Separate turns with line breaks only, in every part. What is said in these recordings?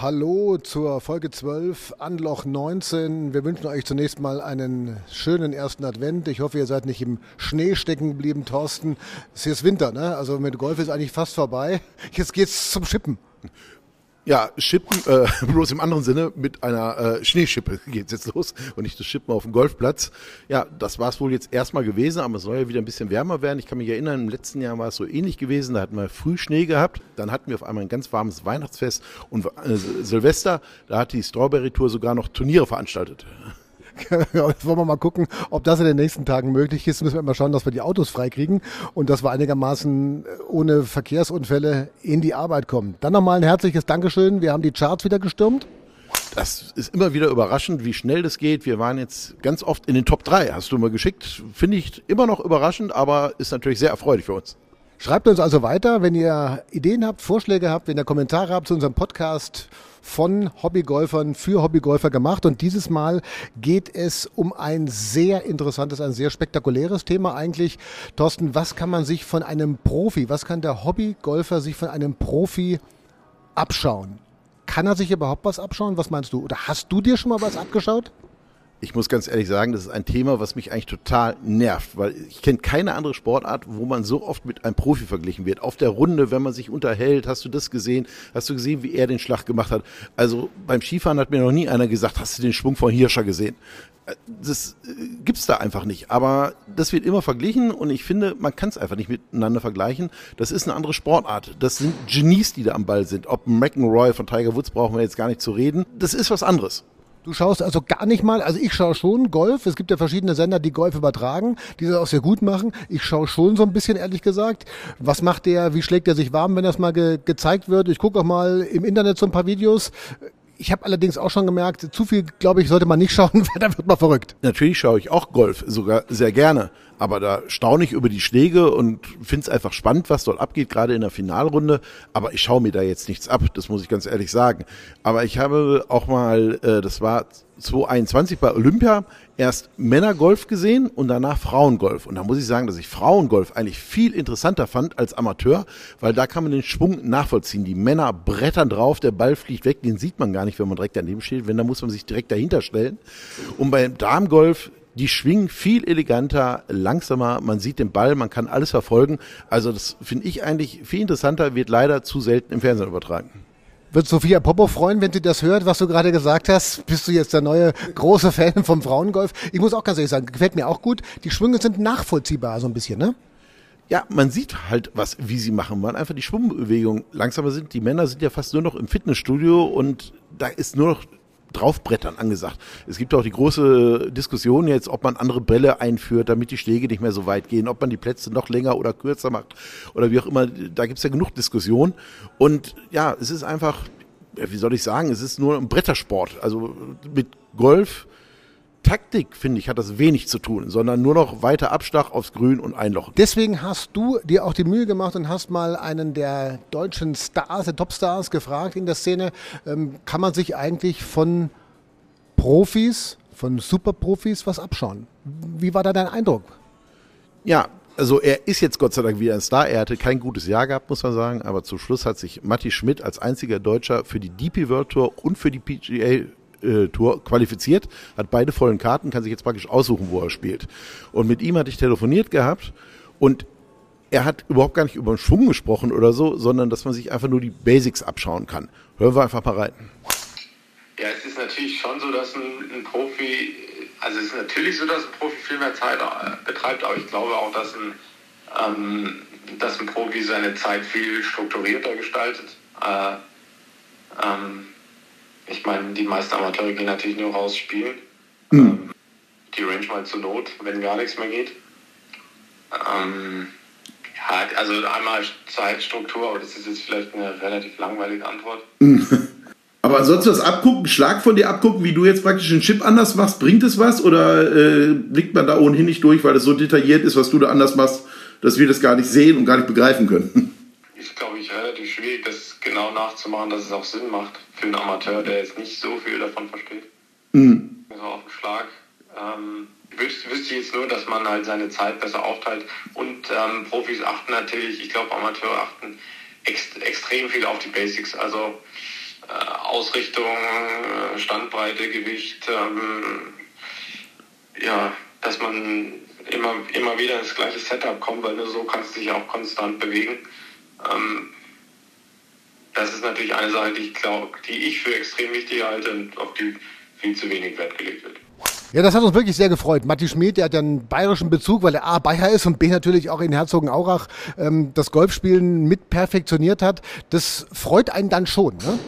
Hallo zur Folge 12, Anloch 19. Wir wünschen euch zunächst mal einen schönen ersten Advent. Ich hoffe, ihr seid nicht im Schnee stecken geblieben, Thorsten. Es ist Winter, ne? Also mit Golf ist eigentlich fast vorbei. Jetzt geht's zum Schippen.
Ja, Schippen, äh, bloß im anderen Sinne, mit einer äh, Schneeschippe geht's jetzt los und nicht das Schippen auf dem Golfplatz. Ja, das war's wohl jetzt erstmal gewesen, aber es soll ja wieder ein bisschen wärmer werden. Ich kann mich erinnern, im letzten Jahr war es so ähnlich gewesen. Da hatten wir früh Schnee gehabt, dann hatten wir auf einmal ein ganz warmes Weihnachtsfest und äh, Silvester, da hat die Strawberry Tour sogar noch Turniere veranstaltet.
Jetzt wollen wir mal gucken, ob das in den nächsten Tagen möglich ist. Müssen wir mal schauen, dass wir die Autos freikriegen und dass wir einigermaßen ohne Verkehrsunfälle in die Arbeit kommen. Dann nochmal ein herzliches Dankeschön. Wir haben die Charts wieder gestürmt.
Das ist immer wieder überraschend, wie schnell das geht. Wir waren jetzt ganz oft in den Top 3, hast du mal geschickt. Finde ich immer noch überraschend, aber ist natürlich sehr erfreulich für uns.
Schreibt uns also weiter, wenn ihr Ideen habt, Vorschläge habt, wenn ihr Kommentare habt zu unserem Podcast von Hobbygolfern für Hobbygolfer gemacht. Und dieses Mal geht es um ein sehr interessantes, ein sehr spektakuläres Thema eigentlich. Thorsten, was kann man sich von einem Profi, was kann der Hobbygolfer sich von einem Profi abschauen? Kann er sich überhaupt was abschauen? Was meinst du? Oder hast du dir schon mal was abgeschaut?
Ich muss ganz ehrlich sagen, das ist ein Thema, was mich eigentlich total nervt, weil ich kenne keine andere Sportart, wo man so oft mit einem Profi verglichen wird. Auf der Runde, wenn man sich unterhält, hast du das gesehen? Hast du gesehen, wie er den Schlag gemacht hat? Also beim Skifahren hat mir noch nie einer gesagt, hast du den Schwung von Hirscher gesehen? Äh, das äh, gibt's da einfach nicht. Aber das wird immer verglichen und ich finde, man kann es einfach nicht miteinander vergleichen. Das ist eine andere Sportart. Das sind Genies, die da am Ball sind. Ob McEnroy von Tiger Woods brauchen wir jetzt gar nicht zu reden. Das ist was anderes.
Du schaust also gar nicht mal, also ich schaue schon Golf. Es gibt ja verschiedene Sender, die Golf übertragen, die das auch sehr gut machen. Ich schaue schon so ein bisschen, ehrlich gesagt. Was macht der, wie schlägt er sich warm, wenn das mal ge gezeigt wird? Ich gucke auch mal im Internet so ein paar Videos. Ich habe allerdings auch schon gemerkt, zu viel, glaube ich, sollte man nicht schauen, weil da wird man verrückt.
Natürlich schaue ich auch Golf, sogar sehr gerne. Aber da staune ich über die Schläge und finde es einfach spannend, was dort abgeht, gerade in der Finalrunde. Aber ich schaue mir da jetzt nichts ab, das muss ich ganz ehrlich sagen. Aber ich habe auch mal, äh, das war 2021 bei Olympia, erst Männergolf gesehen und danach Frauengolf. Und da muss ich sagen, dass ich Frauengolf eigentlich viel interessanter fand als Amateur, weil da kann man den Schwung nachvollziehen. Die Männer brettern drauf, der Ball fliegt weg, den sieht man gar nicht, wenn man direkt daneben steht. Wenn, dann muss man sich direkt dahinter stellen. Und beim Damengolf die schwingen viel eleganter, langsamer, man sieht den Ball, man kann alles verfolgen. Also das finde ich eigentlich viel interessanter, wird leider zu selten im Fernsehen übertragen.
Wird Sophia Popov freuen, wenn sie das hört, was du gerade gesagt hast? Bist du jetzt der neue große Fan vom Frauengolf? Ich muss auch ganz ehrlich sagen, gefällt mir auch gut. Die Schwünge sind nachvollziehbar so ein bisschen, ne?
Ja, man sieht halt was, wie sie machen, weil einfach die Schwungbewegungen langsamer sind. Die Männer sind ja fast nur noch im Fitnessstudio und da ist nur noch draufbrettern angesagt. Es gibt auch die große Diskussion jetzt, ob man andere Bälle einführt, damit die Schläge nicht mehr so weit gehen, ob man die Plätze noch länger oder kürzer macht oder wie auch immer. Da gibt es ja genug Diskussion. Und ja, es ist einfach, wie soll ich sagen, es ist nur ein Brettersport. Also mit Golf. Taktik, finde ich, hat das wenig zu tun, sondern nur noch weiter Abschlag aufs Grün und Einlochen.
Deswegen hast du dir auch die Mühe gemacht und hast mal einen der deutschen Stars, der Topstars gefragt in der Szene, ähm, kann man sich eigentlich von Profis, von Superprofis was abschauen? Wie war da dein Eindruck?
Ja, also er ist jetzt Gott sei Dank wieder ein Star. Er hatte kein gutes Jahr gehabt, muss man sagen, aber zum Schluss hat sich Matti Schmidt als einziger Deutscher für die DP World Tour und für die PGA äh, Tour qualifiziert, hat beide vollen Karten, kann sich jetzt praktisch aussuchen, wo er spielt. Und mit ihm hatte ich telefoniert gehabt und er hat überhaupt gar nicht über den Schwung gesprochen oder so, sondern dass man sich einfach nur die Basics abschauen kann. Hören wir einfach mal rein.
Ja, es ist natürlich schon so, dass ein, ein Profi, also es ist natürlich so, dass ein Profi viel mehr Zeit äh, betreibt, aber ich glaube auch, dass ein, ähm, dass ein Profi seine Zeit viel strukturierter gestaltet. Äh, ähm, ich meine, die meisten Amateure gehen natürlich nur raus spielen. Mhm. Die Range mal zur Not, wenn gar nichts mehr geht. Ähm, ja, also einmal Zeitstruktur, aber das ist jetzt vielleicht eine relativ langweilige Antwort.
Mhm. Aber ansonsten das Abgucken, Schlag von dir abgucken, wie du jetzt praktisch den Chip anders machst, bringt es was oder äh, blickt man da ohnehin nicht durch, weil es so detailliert ist, was du da anders machst, dass wir das gar nicht sehen und gar nicht begreifen können?
Ist, glaube ich, relativ schwierig, das genau nachzumachen, dass es auch Sinn macht für einen Amateur, der jetzt nicht so viel davon versteht. Mhm. Also auf den Schlag. Ähm, wüsste, wüsste jetzt nur, dass man halt seine Zeit besser aufteilt. Und ähm, Profis achten natürlich, ich glaube Amateure achten ex extrem viel auf die Basics. Also äh, Ausrichtung, äh, Standbreite, Gewicht, ähm, ja, dass man immer, immer wieder ins gleiche Setup kommt, weil nur so kannst du dich auch konstant bewegen. Ähm, das ist natürlich eine Sache, die ich glaube, die ich für extrem wichtig halte und auf die viel zu wenig Wert gelegt wird.
Ja, das hat uns wirklich sehr gefreut. Matti Schmid, der hat ja einen bayerischen Bezug, weil er A, Bayer ist und B, natürlich auch in Herzogenaurach ähm, das Golfspielen mit perfektioniert hat. Das freut einen dann schon, ne?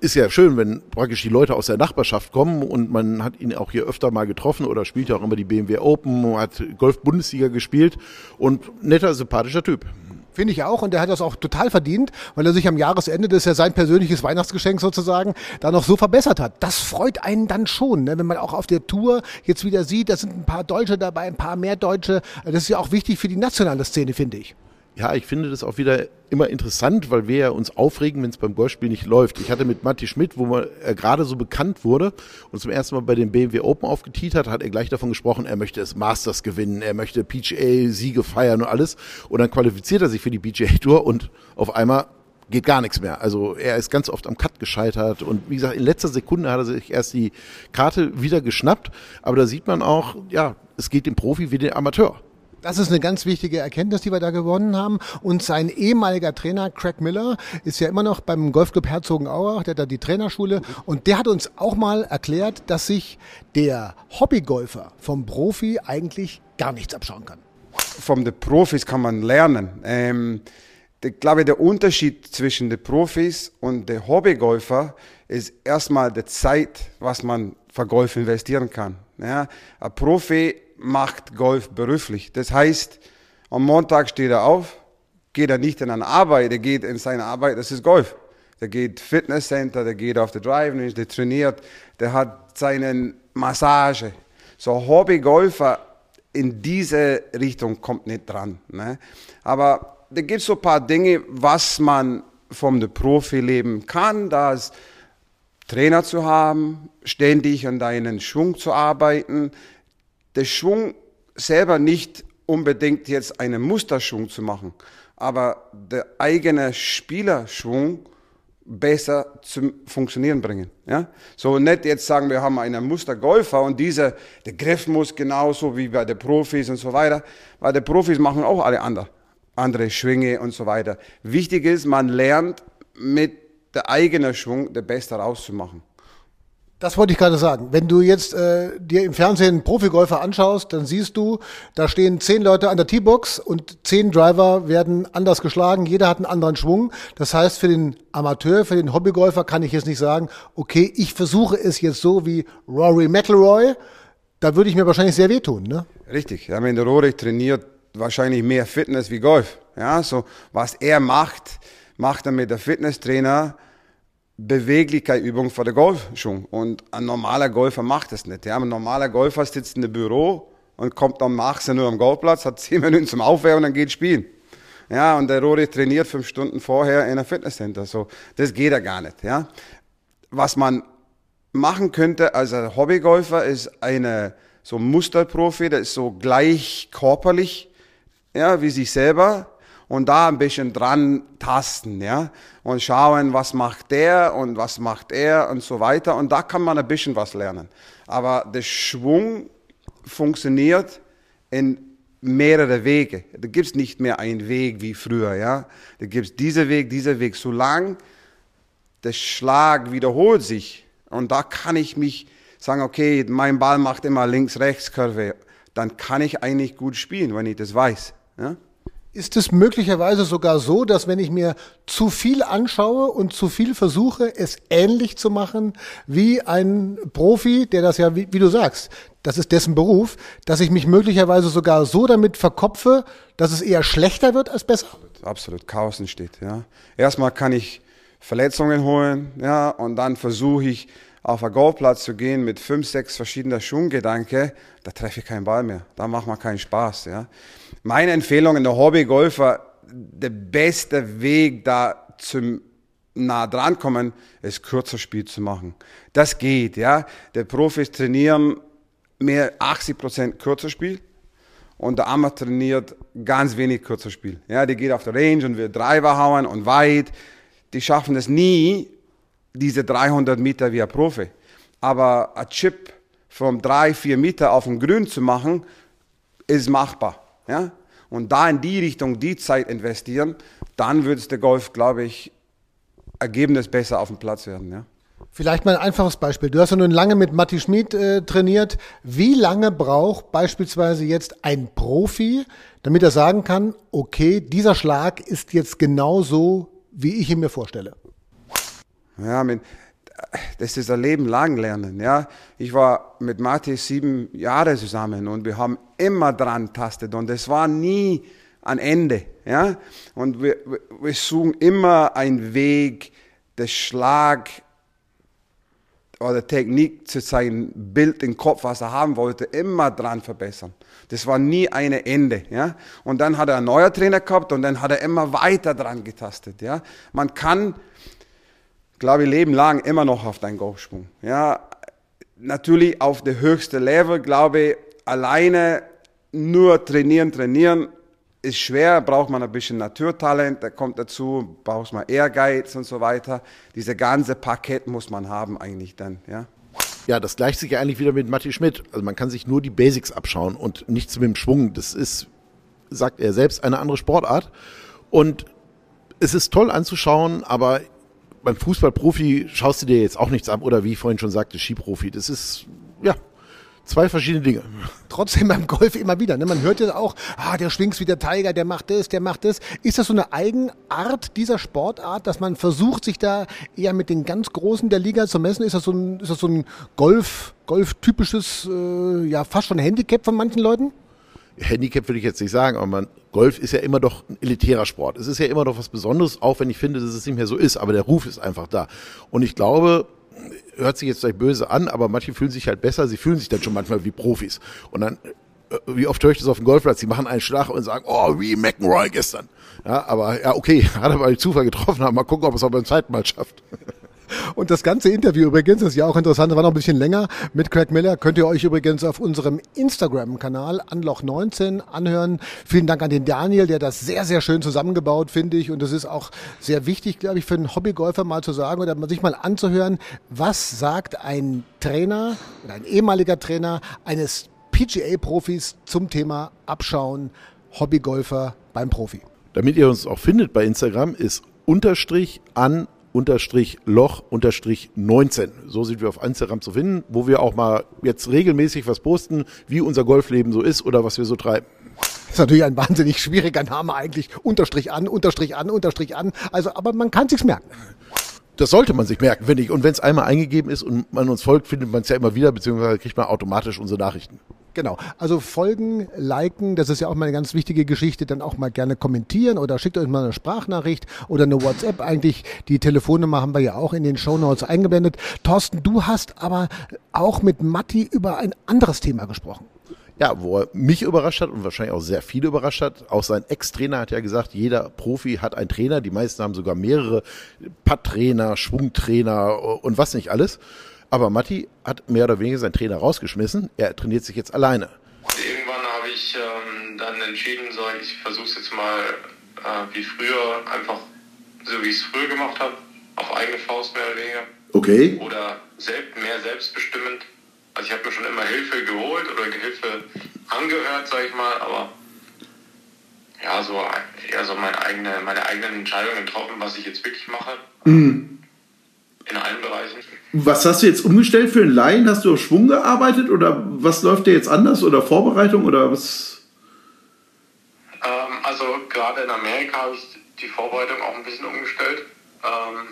ist ja schön, wenn praktisch die Leute aus der Nachbarschaft kommen und man hat ihn auch hier öfter mal getroffen oder spielt ja auch immer die BMW Open, hat Golf-Bundesliga gespielt und netter, sympathischer Typ.
Finde ich auch. Und der hat das auch total verdient, weil er sich am Jahresende, das ist ja sein persönliches Weihnachtsgeschenk sozusagen, da noch so verbessert hat. Das freut einen dann schon, ne? wenn man auch auf der Tour jetzt wieder sieht, da sind ein paar Deutsche dabei, ein paar mehr Deutsche. Das ist ja auch wichtig für die nationale Szene, finde ich.
Ja, ich finde das auch wieder immer interessant, weil wir ja uns aufregen, wenn es beim Golfspiel nicht läuft. Ich hatte mit Matti Schmidt, wo er äh, gerade so bekannt wurde und zum ersten Mal bei den BMW Open aufgetiet hat, hat er gleich davon gesprochen, er möchte das Masters gewinnen, er möchte PGA-Siege feiern und alles. Und dann qualifiziert er sich für die PGA Tour und auf einmal geht gar nichts mehr. Also er ist ganz oft am Cut gescheitert und wie gesagt, in letzter Sekunde hat er sich erst die Karte wieder geschnappt. Aber da sieht man auch, ja, es geht dem Profi wie dem Amateur.
Das ist eine ganz wichtige Erkenntnis, die wir da gewonnen haben. Und sein ehemaliger Trainer, Craig Miller, ist ja immer noch beim Golfclub Herzogenaurach, der hat da die Trainerschule. Und der hat uns auch mal erklärt, dass sich der Hobbygolfer vom Profi eigentlich gar nichts abschauen kann.
Von den Profis kann man lernen. Ähm, ich glaube, der Unterschied zwischen den Profis und den Hobbygolfer ist erstmal die Zeit, was man für Golf investieren kann. Ja, ein Profi macht Golf beruflich. Das heißt, am Montag steht er auf, geht er nicht in eine Arbeit, er geht in seine Arbeit, das ist Golf. Der geht Fitnesscenter, der geht auf der Drive, der trainiert, der hat seine Massage. So Hobbygolfer in diese Richtung kommt nicht dran. Ne? Aber da gibt es so ein paar Dinge, was man vom Profi leben kann, das Trainer zu haben, ständig an deinen Schwung zu arbeiten, der Schwung selber nicht unbedingt jetzt einen Musterschwung zu machen, aber der eigene Spielerschwung besser zum Funktionieren bringen. Ja? So nicht jetzt sagen, wir haben einen Mustergolfer und dieser, der Griff muss genauso wie bei den Profis und so weiter, weil die Profis machen auch alle andere, andere Schwinge und so weiter. Wichtig ist, man lernt mit der eigenen Schwung der Beste rauszumachen.
Das wollte ich gerade sagen. Wenn du jetzt äh, dir im Fernsehen einen Profigolfer anschaust, dann siehst du, da stehen zehn Leute an der T-Box und zehn Driver werden anders geschlagen. Jeder hat einen anderen Schwung. Das heißt, für den Amateur, für den Hobbygolfer kann ich jetzt nicht sagen, okay, ich versuche es jetzt so wie Rory McIlroy. Da würde ich mir wahrscheinlich sehr wehtun, ne?
Richtig. Ja, wenn der Rory trainiert wahrscheinlich mehr Fitness wie Golf. Ja, so was er macht, macht er mit der Fitnesstrainer Beweglichkeitsübung für den Golfschwung. Und ein normaler Golfer macht das nicht. Ja. Ein normaler Golfer sitzt in einem Büro und kommt am 18 Uhr am Golfplatz, hat 10 Minuten zum Aufwärmen und dann geht spielen. Ja, und der Rory trainiert fünf Stunden vorher in einem Fitnesscenter. So, das geht ja gar nicht. Ja. Was man machen könnte als Hobbygolfer ist eine so ein Musterprofi, der ist so gleich körperlich, ja, wie sich selber und da ein bisschen dran tasten, ja, und schauen, was macht der und was macht er und so weiter. Und da kann man ein bisschen was lernen. Aber der Schwung funktioniert in mehrere Wege. Da gibt's nicht mehr einen Weg wie früher, ja. Da gibt's dieser Weg, dieser Weg. Solange der Schlag wiederholt sich und da kann ich mich sagen, okay, mein Ball macht immer links-rechts-Kurve, dann kann ich eigentlich gut spielen, wenn ich das weiß. Ja?
Ist es möglicherweise sogar so, dass wenn ich mir zu viel anschaue und zu viel versuche, es ähnlich zu machen wie ein Profi, der das ja, wie, wie, du sagst, das ist dessen Beruf, dass ich mich möglicherweise sogar so damit verkopfe, dass es eher schlechter wird als besser?
Absolut, Chaos entsteht. Ja. Erstmal kann ich Verletzungen holen, ja, und dann versuche ich auf einen Golfplatz zu gehen mit fünf, sechs verschiedenen Schwunggedanken, da treffe ich keinen Ball mehr. Da macht man keinen Spaß, ja. Meine Empfehlung in der Hobbygolfer, der beste Weg da zum nah dran kommen, ist kürzer Spiel zu machen. Das geht, ja. Der Profis trainieren mehr 80 Prozent kürzer Spiel und der Amateur trainiert ganz wenig kürzer Spiel. Ja, die geht auf der Range und will Driver hauen und weit. Die schaffen es nie, diese 300 Meter wie ein Profi. Aber ein Chip von drei, vier Meter auf dem Grün zu machen, ist machbar. Ja? Und da in die Richtung die Zeit investieren, dann würde es der Golf, glaube ich, Ergebnis besser auf dem Platz werden. Ja?
Vielleicht mal ein einfaches Beispiel. Du hast ja nun lange mit Matti Schmid äh, trainiert. Wie lange braucht beispielsweise jetzt ein Profi, damit er sagen kann, okay, dieser Schlag ist jetzt genau so, wie ich ihn mir vorstelle?
Ja, mit, das ist ein Leben lang lernen. Ja, ich war mit Matti sieben Jahre zusammen und wir haben immer dran tastet und es war nie ein Ende. Ja, und wir, wir suchen immer einen Weg, den Schlag oder Technik zu sein Bild im Kopf, was er haben wollte, immer dran verbessern. Das war nie ein Ende, ja. Und dann hat er einen neuen Trainer gehabt und dann hat er immer weiter dran getastet, ja. Man kann, glaube ich, Leben lang immer noch auf deinen Golfsprung, ja. Natürlich auf der höchsten Level, glaube ich, alleine nur trainieren, trainieren ist schwer, braucht man ein bisschen Naturtalent, da kommt dazu, braucht man Ehrgeiz und so weiter. Diese ganze Paket muss man haben eigentlich dann, ja.
Ja, das gleicht sich ja eigentlich wieder mit Matti Schmidt. Also man kann sich nur die Basics abschauen und nichts mit dem Schwung. Das ist, sagt er selbst, eine andere Sportart. Und es ist toll anzuschauen, aber beim Fußballprofi schaust du dir jetzt auch nichts ab oder wie ich vorhin schon sagte, Skiprofi. Das ist, ja, Zwei verschiedene Dinge.
Trotzdem beim Golf immer wieder. Ne? Man hört ja auch, ah, der schwingt wie der Tiger, der macht das, der macht das. Ist das so eine Eigenart dieser Sportart, dass man versucht, sich da eher mit den ganz Großen der Liga zu messen? Ist das so ein, ist das so ein Golf, Golf-typisches, äh, ja, fast schon Handicap von manchen Leuten?
Handicap will ich jetzt nicht sagen, aber man, Golf ist ja immer doch ein elitärer Sport. Es ist ja immer doch was Besonderes, auch wenn ich finde, dass es nicht mehr so ist, aber der Ruf ist einfach da. Und ich glaube, hört sich jetzt vielleicht böse an, aber manche fühlen sich halt besser, sie fühlen sich dann schon manchmal wie Profis. Und dann, äh, wie oft höre ich das auf dem Golfplatz, die machen einen Schlag und sagen, oh, wie McEnroy gestern. Ja, aber ja, okay, hat aber den Zufall getroffen, haben. mal gucken, ob es auch beim zweiten Mal schafft.
Und das ganze Interview übrigens ist ja auch interessant, war noch ein bisschen länger mit Craig Miller. Könnt ihr euch übrigens auf unserem Instagram-Kanal Anloch19 anhören. Vielen Dank an den Daniel, der das sehr, sehr schön zusammengebaut, finde ich. Und das ist auch sehr wichtig, glaube ich, für einen Hobbygolfer mal zu sagen oder sich mal anzuhören, was sagt ein Trainer oder ein ehemaliger Trainer eines PGA-Profis zum Thema Abschauen Hobbygolfer beim Profi.
Damit ihr uns auch findet bei Instagram ist unterstrich an unterstrich Loch unterstrich 19. So sind wir auf Instagram zu finden, wo wir auch mal jetzt regelmäßig was posten, wie unser Golfleben so ist oder was wir so treiben.
Das ist natürlich ein wahnsinnig schwieriger Name eigentlich. Unterstrich an, Unterstrich an, Unterstrich an. Also, aber man kann sich's merken.
Das sollte man sich merken, finde ich. Und wenn es einmal eingegeben ist und man uns folgt, findet man es ja immer wieder, beziehungsweise kriegt man automatisch unsere Nachrichten.
Genau. Also folgen, liken, das ist ja auch mal eine ganz wichtige Geschichte. Dann auch mal gerne kommentieren oder schickt euch mal eine Sprachnachricht oder eine WhatsApp. Eigentlich die Telefonnummer haben wir ja auch in den Show Notes eingeblendet. Thorsten, du hast aber auch mit Matti über ein anderes Thema gesprochen.
Ja, wo er mich überrascht hat und wahrscheinlich auch sehr viele überrascht hat. Auch sein Ex-Trainer hat ja gesagt, jeder Profi hat einen Trainer. Die meisten haben sogar mehrere Putt-Trainer, Schwungtrainer und was nicht alles. Aber Matti hat mehr oder weniger seinen Trainer rausgeschmissen. Er trainiert sich jetzt alleine.
Irgendwann habe ich ähm, dann entschieden, so, ich versuche es jetzt mal äh, wie früher, einfach so wie ich es früher gemacht habe, auf eigene Faust mehr oder weniger.
Okay.
Oder selbst, mehr selbstbestimmend. Also ich habe mir schon immer Hilfe geholt oder Hilfe angehört, sage ich mal, aber ja, so eher so meine, eigene, meine eigenen Entscheidungen getroffen, was ich jetzt wirklich mache. Mhm. In allen Bereichen.
Was hast du jetzt umgestellt für einen Laien? Hast du auf Schwung gearbeitet oder was läuft dir jetzt anders oder Vorbereitung oder was?
Ähm, also gerade in Amerika habe ich die Vorbereitung auch ein bisschen umgestellt. Ähm,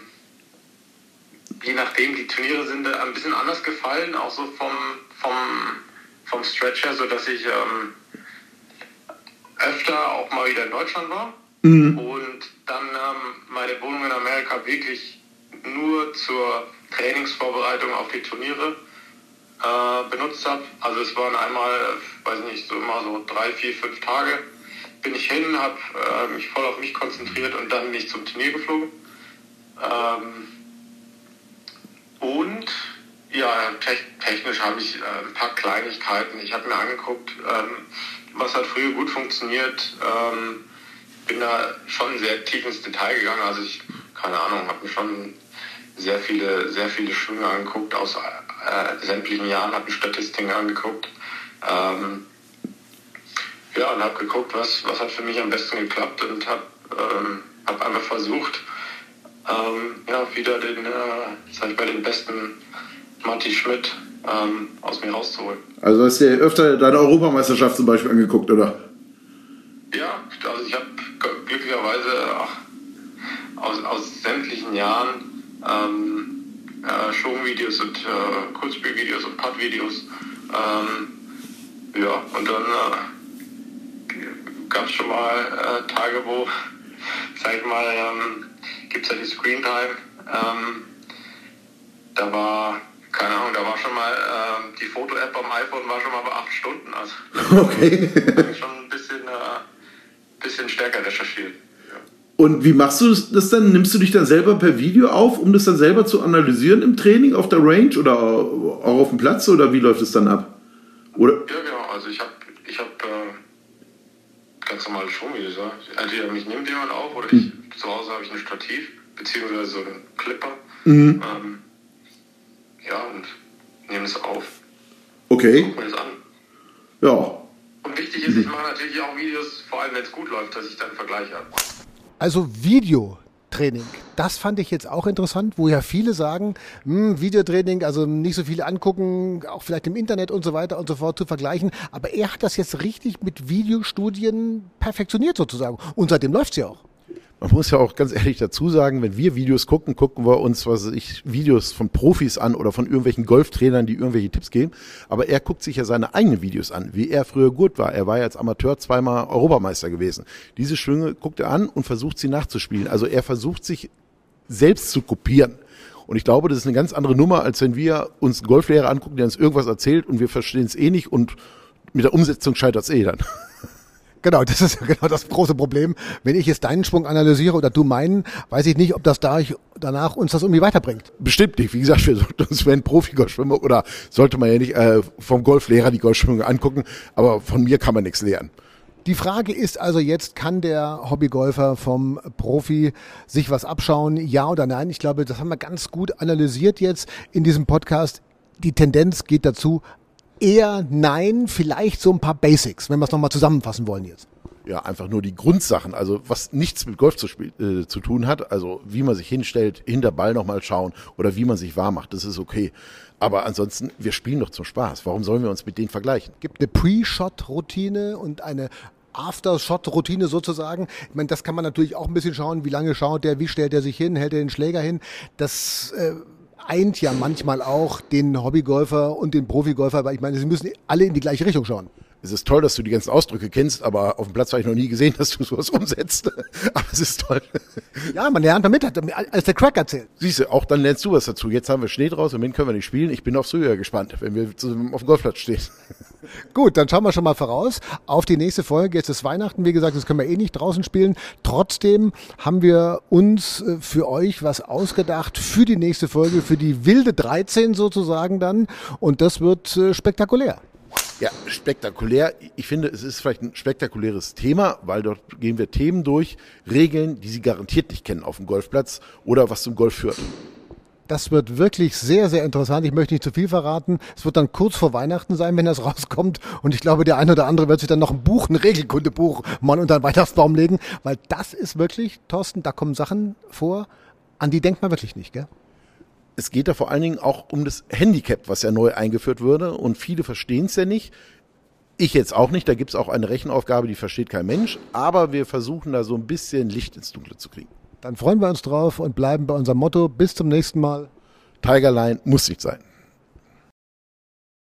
je nachdem, die Turniere sind ein bisschen anders gefallen, auch so vom, vom, vom Stretch her, sodass ich ähm, öfter auch mal wieder in Deutschland war mhm. und dann ähm, meine Wohnung in Amerika wirklich nur zur Trainingsvorbereitung auf die Turniere äh, benutzt habe. Also es waren einmal, weiß nicht, so immer so drei, vier, fünf Tage bin ich hin, habe äh, mich voll auf mich konzentriert und dann bin ich zum Turnier geflogen. Ähm, und ja, te technisch habe ich äh, ein paar Kleinigkeiten. Ich habe mir angeguckt, ähm, was hat früher gut funktioniert. Ähm, bin da schon sehr tief ins Detail gegangen. Also ich, keine Ahnung, habe mir schon sehr viele, sehr viele Schwünge angeguckt aus äh, sämtlichen Jahren, habe mir Statistiken angeguckt. Ähm, ja, und habe geguckt, was, was hat für mich am besten geklappt und habe ähm, hab einfach versucht, ähm, ja, wieder den, äh, sag ich mal, den besten Matti Schmidt ähm, aus mir rauszuholen.
Also hast du dir öfter deine Europameisterschaft zum Beispiel angeguckt, oder?
Ja, also ich habe glücklicherweise aus, aus sämtlichen Jahren ähm, äh, Showvideos und äh, Kurzspielvideos und Putt-Videos. Ähm, ja, und dann äh, gab es schon mal äh, Tage, wo, sag ich mal, ähm, gibt es ja die Screentime. Ähm, da war, keine Ahnung, da war schon mal ähm, die Foto-App am iPhone war schon mal bei acht Stunden. Also
Okay.
schon ein bisschen, äh, bisschen stärker recherchiert.
Und wie machst du das dann? Nimmst du dich dann selber per Video auf, um das dann selber zu analysieren im Training auf der Range oder auch auf dem Platz oder wie läuft es dann ab? Oder?
Ja, genau. Also ich habe ich hab, äh, ganz normale Showvideos. Ja. Entweder mich nimmt jemand auf oder ich, zu Hause habe ich ein Stativ beziehungsweise so einen Clipper.
Mhm.
Ähm, ja, und nehme es auf.
Okay.
Guck mir das an.
Ja.
Und wichtig ist, ich mache natürlich auch Videos, vor allem wenn es gut läuft, dass ich dann Vergleich habe.
Also Videotraining, das fand ich jetzt auch interessant, wo ja viele sagen, hm, Videotraining, also nicht so viele angucken, auch vielleicht im Internet und so weiter und so fort zu vergleichen. Aber er hat das jetzt richtig mit Videostudien perfektioniert sozusagen. Und seitdem läuft's ja auch.
Man muss ja auch ganz ehrlich dazu sagen, wenn wir Videos gucken, gucken wir uns, was weiß ich, Videos von Profis an oder von irgendwelchen Golftrainern, die irgendwelche Tipps geben. Aber er guckt sich ja seine eigenen Videos an, wie er früher gut war. Er war ja als Amateur zweimal Europameister gewesen. Diese Schwünge guckt er an und versucht sie nachzuspielen. Also er versucht sich selbst zu kopieren. Und ich glaube, das ist eine ganz andere Nummer, als wenn wir uns einen Golflehrer angucken, der uns irgendwas erzählt und wir verstehen es eh nicht und mit der Umsetzung scheitert es eh dann.
Genau, das ist genau das große Problem. Wenn ich jetzt deinen Sprung analysiere oder du meinen, weiß ich nicht, ob das da danach uns das irgendwie weiterbringt.
Bestimmt nicht. Wie gesagt, wir sollten uns, wenn Profi-Golfschwimmer oder sollte man ja nicht äh, vom Golflehrer die Golfschwimmer angucken, aber von mir kann man nichts lernen.
Die Frage ist also jetzt, kann der Hobbygolfer vom Profi sich was abschauen? Ja oder nein? Ich glaube, das haben wir ganz gut analysiert jetzt in diesem Podcast. Die Tendenz geht dazu, eher nein, vielleicht so ein paar Basics, wenn wir es nochmal zusammenfassen wollen jetzt.
Ja, einfach nur die Grundsachen, also was nichts mit Golf zu, äh, zu tun hat, also wie man sich hinstellt, hinter Ball nochmal schauen oder wie man sich warm macht, das ist okay. Aber ansonsten, wir spielen doch zum Spaß. Warum sollen wir uns mit denen vergleichen?
Gibt eine Pre-Shot-Routine und eine After-Shot-Routine sozusagen. Ich meine, das kann man natürlich auch ein bisschen schauen, wie lange schaut der, wie stellt er sich hin, hält er den Schläger hin. Das äh, eint ja manchmal auch den Hobbygolfer und den Profigolfer, weil ich meine, sie müssen alle in die gleiche Richtung schauen.
Es ist toll, dass du die ganzen Ausdrücke kennst, aber auf dem Platz habe ich noch nie gesehen, dass du sowas umsetzt. aber es ist toll.
Ja, man lernt damit, hat als der Crack erzählt.
Siehst du, auch dann lernst du was dazu. Jetzt haben wir Schnee draus, im Moment können wir nicht spielen. Ich bin aufs Frühjahr gespannt, wenn wir auf dem Golfplatz stehen.
Gut, dann schauen wir schon mal voraus auf die nächste Folge. Jetzt ist Weihnachten, wie gesagt, das können wir eh nicht draußen spielen. Trotzdem haben wir uns äh, für euch was ausgedacht für die nächste Folge, für die wilde 13 sozusagen dann. Und das wird äh, spektakulär.
Ja, spektakulär. Ich finde, es ist vielleicht ein spektakuläres Thema, weil dort gehen wir Themen durch, Regeln, die Sie garantiert nicht kennen auf dem Golfplatz oder was zum Golf führt.
Das wird wirklich sehr, sehr interessant. Ich möchte nicht zu viel verraten. Es wird dann kurz vor Weihnachten sein, wenn das rauskommt. Und ich glaube, der eine oder andere wird sich dann noch ein Buch, ein Regelkundebuch mal unter den Weihnachtsbaum legen, weil das ist wirklich, Thorsten, da kommen Sachen vor, an die denkt man wirklich nicht, gell?
Es geht da vor allen Dingen auch um das Handicap, was ja neu eingeführt würde. Und viele verstehen es ja nicht. Ich jetzt auch nicht. Da gibt es auch eine Rechenaufgabe, die versteht kein Mensch. Aber wir versuchen da so ein bisschen Licht ins Dunkle zu kriegen.
Dann freuen wir uns drauf und bleiben bei unserem Motto. Bis zum nächsten Mal.
Tigerline muss nicht sein.